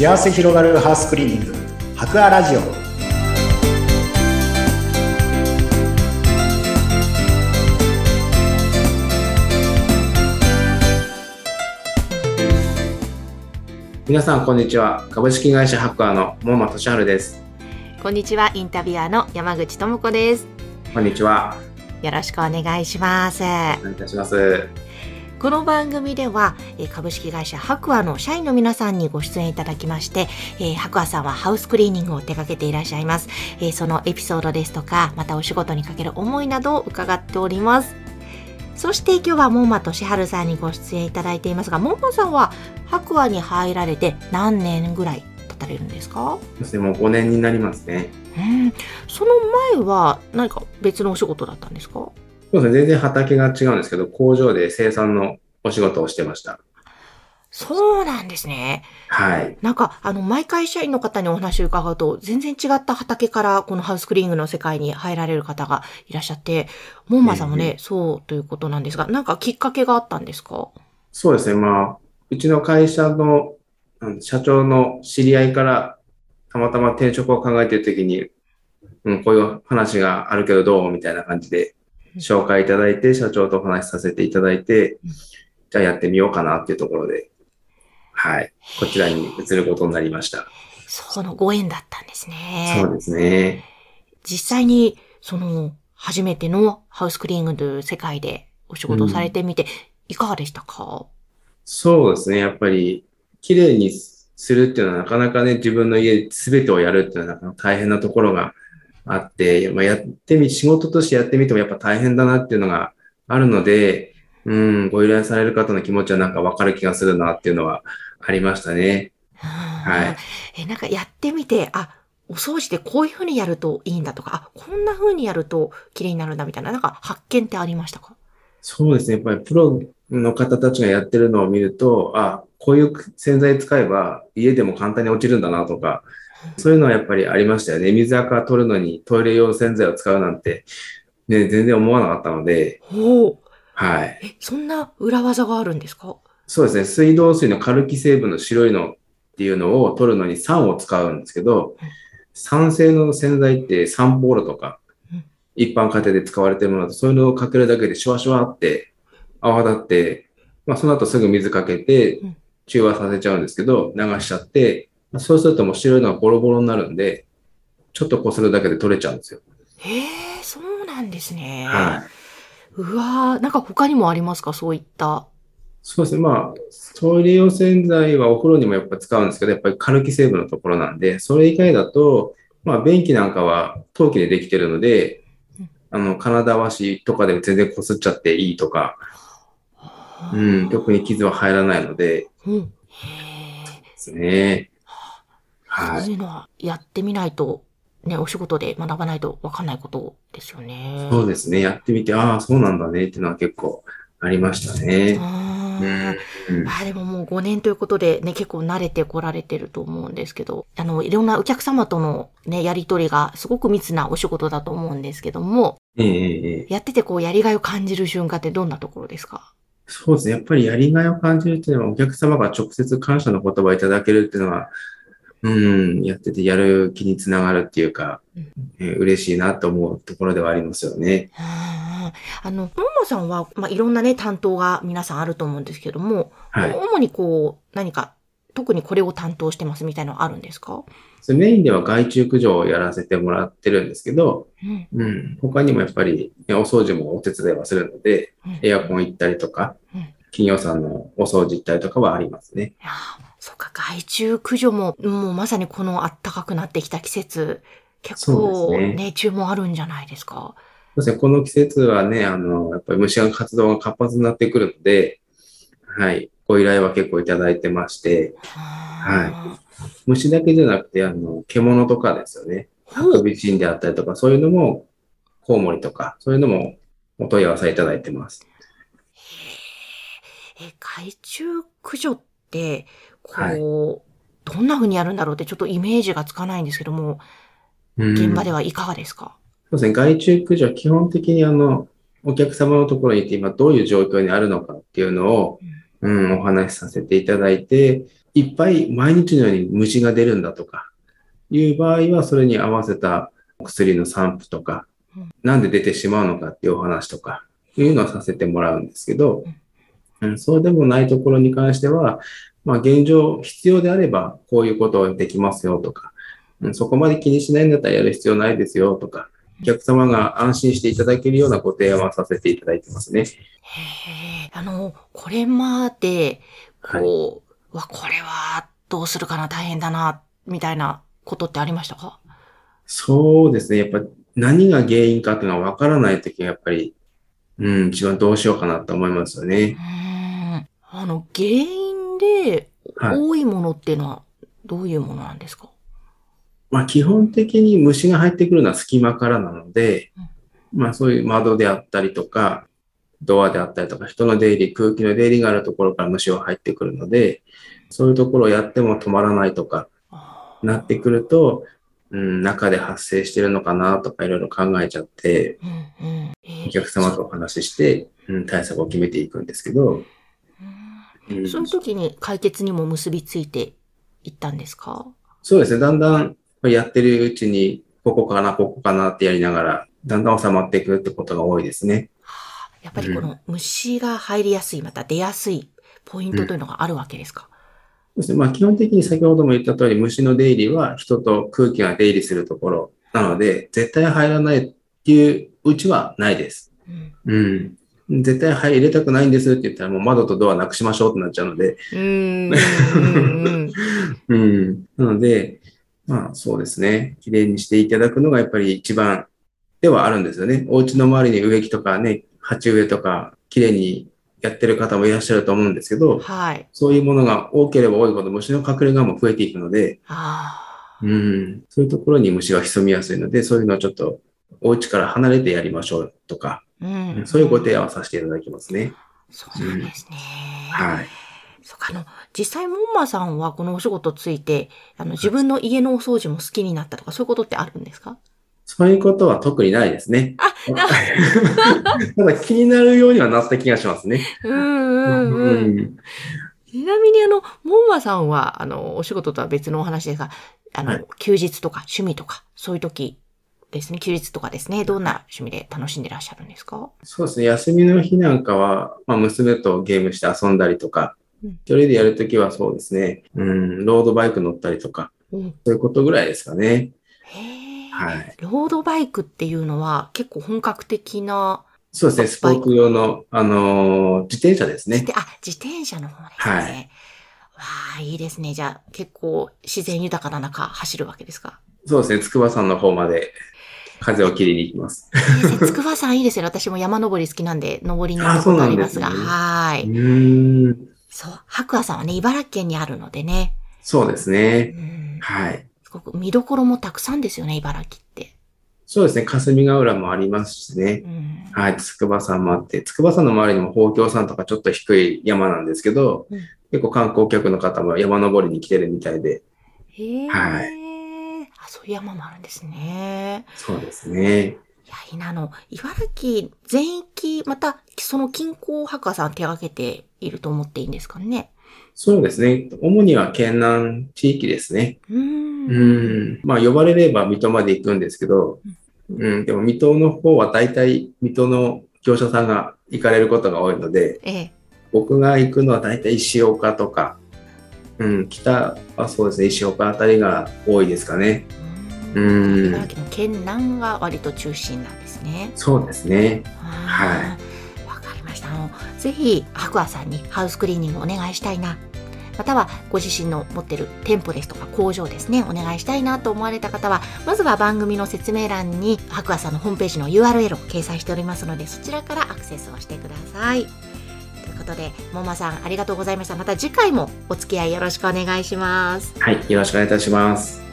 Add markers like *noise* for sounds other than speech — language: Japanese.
幸せ広がるハウスクリーニング。博アラジオ。皆さんこんにちは。株式会社ハッカーの桃間俊治です。こんにちは、インタビュアーの山口智子です。こんにちは。よろしくお願いします。お願いいたしますこの番組では、えー株式会社白亜の社員の皆さんにご出演いただきまして、えー白亜さんはハウスクリーニングを手掛けていらっしゃいます。えーそのエピソードですとか、またお仕事にかける思いなどを伺っております。そして今日はモンマとしはるさんにご出演いただいていますが、モンマさんは白亜に入られて何年ぐらい経たれるんですか？そしてもう5年になりますねうん、その前は何か別のお仕事だったんですか？そうですね。全然畑が違うんですけど工場で生産のお仕事をしてました。そうなんですね。はい。なんか、あの、毎回社員の方にお話を伺うと、全然違った畑からこのハウスクリーニングの世界に入られる方がいらっしゃって、モンマさんもね、えそうということなんですが、なんかきっかけがあったんですか？そうですね。まあうちの会社のうん社長の知り合いからたまたま転職を考えている時に、うん、こういう話があるけどどうみたいな感じで紹介いただいて、社長とお話しさせていただいてうん、じゃあやってみようかなっていうところで、はい、こちらに移ることになりました。そのご縁だったんですね。そうですね。実際に、その、初めてのハウスクリーニングという世界でお仕事をされてみて、いかがでしたか？そうですね。やっぱり、綺麗にするっていうのはなかなかね、自分の家全てをやるっていうのはなかなか大変なところがあって、まあ、やってみ、仕事としてやってみてもやっぱ大変だなっていうのがあるので、うん、ご依頼される方の気持ちはなんかわかる気がするなっていうのはありましたね。はいえ、なんかやってみて、あ、お掃除でこういう風にやるといいんだとか、あ、こんな風にやると綺麗になるんだみたいな、なんか発見ってありましたか？そうですね。やっぱりプロの方たちがやってるのを見ると、あ、こういう洗剤使えば家でも簡単に落ちるんだなとか、そういうのはやっぱりありましたよね。水垢取るのにトイレ用洗剤を使うなんて、ね、全然思わなかったので。はい。え、そんな裏技があるんですか？そうですね。水道水のカルキ成分の白いのっていうのを取るのに酸を使うんですけど、酸性の洗剤ってサンポールとかうん、一般家庭で使われてるものだと、そういうのをかけるだけでシュワシュワって泡立って、まあその後すぐ水かけてうん中和させちゃうんですけど、流しちゃって、そうするともう白いのがボロボロになるんで、ちょっとこするだけで取れちゃうんですよ。へえ、そうなんですね。はい。うわーなんか他にもありますか？そういった。そうですね。まあ、トイレ用洗剤はお風呂にもやっぱ使うんですけど、やっぱりカルキ成分のところなんで、それ以外だと、まあ、便器なんかは陶器でできてるのでうん、あの、金わしとかでも全然こすっちゃっていいとか、うん、特に傷は入らないのでうん。へですね。え。はい。そういうのはやってみないと、ね、お仕事で学ばないとわかんないことですよね。そうですね。やってみて、ああ、そうなんだねっていうのは結構ありましたね。あうーん。うんあでももう5年ということでね、結構慣れてこられてると思うんですけど、あの、いろんなお客様とのね、やりとりがすごく密なお仕事だと思うんですけども、ええええええやっててこう、やりがいを感じる瞬間ってどんなところですか？そうですね。やっぱりやりがいを感じるっていうのは、お客様が直接感謝の言葉をいただけるっていうのは、うん、やっててやる気につながるっていうか、うんえー嬉しいなと思うところではありますよね。あの、ももさんは、まあ、いろんなね、担当が皆さんあると思うんですけども、はい。主にこう、何か、特にこれを担当してますみたいなのあるんですか？メインでは害虫駆除をやらせてもらってるんですけど、うん。うん、他にもやっぱり、ねお掃除もお手伝いはするので、うんエアコン行ったりとかうん、企業さんのお掃除行ったりとかはありますね。いやーそっか、害虫駆除も、もうまさにこの暖かくなってきた季節、結構ねね、注文あるんじゃないですか？そうですね、この季節はね、あの、やっぱり虫が活動が活発になってくるので、はい、ご依頼は結構いただいてまして、は虫だけじゃなくて、あの、獣とかですよね。ハクビシンであったりとか、そういうのも、コウモリとか、そういうのもお問い合わせいただいてます。え、害虫駆除って、こう、どんな風にやるんだろうってちょっとイメージがつかないんですけども、うん。現場ではいかがですか、そうですね、害虫駆除は基本的にあの、お客様のところに行って今どういう状況にあるのかっていうのを、うん、お話しさせていただいて、いっぱい毎日のように虫が出るんだとか、いう場合は、それに合わせた薬の散布とかうん、なんで出てしまうのかっていうお話とか、いうのをさせてもらうんですけど、うん、そうでもないところに関しては、まあ現状必要であればこういうことをできますよとか、うん、そこまで気にしないんだったらやる必要ないですよとか、お客様が安心していただけるようなご提案はさせていただいてますね。へえ、あの、これまで、こう、わ、これはどうするかな、大変だな、みたいなことってありましたか？そうですね。やっぱ何が原因かっていうのは分からないときはやっぱり、うん、一番どうしようかなと思いますようね。ん。あの、原因ではい。多いものっていうのはどういうものなんですか？まあ基本的に虫が入ってくるのは隙間からなので、まあそういう窓であったりとか、ドアであったりとか、人の出入り、空気の出入りがあるところから虫は入ってくるので、そういうところをやっても止まらないとか、なってくると、うん、中で発生してるのかなとかいろいろ考えちゃって、うんうん。えお客様とお話しして、うん、対策を決めていくんですけど、うんその時に解決にも結びついていったんですか？そうですね。だんだんやってるうちに、ここかな、ここかなってやりながら、だんだん収まっていくってことが多いですね。はあやっぱりこの虫が入りやすい、また出やすいポイントというのがあるわけですか、そうですね。まあ基本的に先ほども言った通り、虫の出入りは人と空気が出入りするところなので、絶対入らないっていううちはないです。うんうん。絶対入れたくないんですって言ったらもう窓とドアなくしましょうってなっちゃうので、うーんうん *laughs* うん。なので、まあそうですね。綺麗にしていただくのがやっぱり一番ではあるんですよね。お家の周りに植木とかね、鉢植えとか綺麗にやってる方もいらっしゃると思うんですけど、はい。そういうものが多ければ多いほど虫の隠れ家も増えていくので。うん、そういうところに虫が潜みやすいので、そういうのをちょっとお家から離れてやりましょうとか、うん。そういうご提案をさせていただきますね。そうなんですね。はい。そうか、あの、実際、モンマさんはこのお仕事ついて、あの、自分の家のお掃除も好きになったとか、そういうことってあるんですか？そういうことは特にないですね。あ、*laughs* な、ただ気になるようにはなった気がしますね。うんうんうん。んちなみにあの、モンマさんは、あの、お仕事とは別のお話ですが、あの、はい休日とか趣味とか、そういう時ですね、休日とかですね、どんな趣味で楽しんでらっしゃるんですか？そうですね。休みの日なんかは、まあ、娘とゲームして遊んだりとかうん、一人でやるときはそうですね。うん、ロードバイク乗ったりとか、うん。そういうことぐらいですかね。はい。ロードバイクっていうのは結構本格的な、そうですね。スポーツ用の、あのー自転車ですね。あ、自転車の方ですね。はいわあ、いいですね。じゃあ、結構自然豊かな中走るわけですか？そうですね。筑波山の方まで風を切りに行きます。えー、筑波山いいですよね。私も山登り好きなんで、登りに行ったことありますが。すねはーい。うーん。そう。白亜さんはね、茨城県にあるのでね。そうですうね。ん。はい。すごく見どころもたくさんですよね、茨城って。そうですね。霞ヶ浦もありますしねう。ん。はい。筑波山もあって、筑波山の周りにも宝鏡山とかちょっと低い山なんですけど、うん結構観光客の方も山登りに来てるみたいで、へえ。はあ、そういう山もあるんですね。そうですね。いや、いいな、あの、茨城全域、また、その近郊博さん手掛けていると思っていいんですかね。そうですね。主には県南地域ですね。うーん。うん。まあ、呼ばれれば水戸まで行くんですけど、うん。でも、水戸の方は大体、水戸の業者さんが行かれることが多いので、ええ。僕が行くのは大体石岡とか、うん、北はそうですね、石岡あたりが多いですかね。うん。茨城の県南が割と中心なんですね。そうですね。はい。わかりました。あの、ぜひ、白亜さんにハウスクリーニングお願いしたいな。または、ご自身の持ってる店舗ですとか工場ですね、お願いしたいなと思われた方は、まずは番組の説明欄に、白亜さんのホームページの URL を掲載しておりますので、そちらからアクセスをしてください。ということで、もまさん、ありがとうございました。また次回もお付き合いよろしくお願いします。はい。よろしくお願いいたします。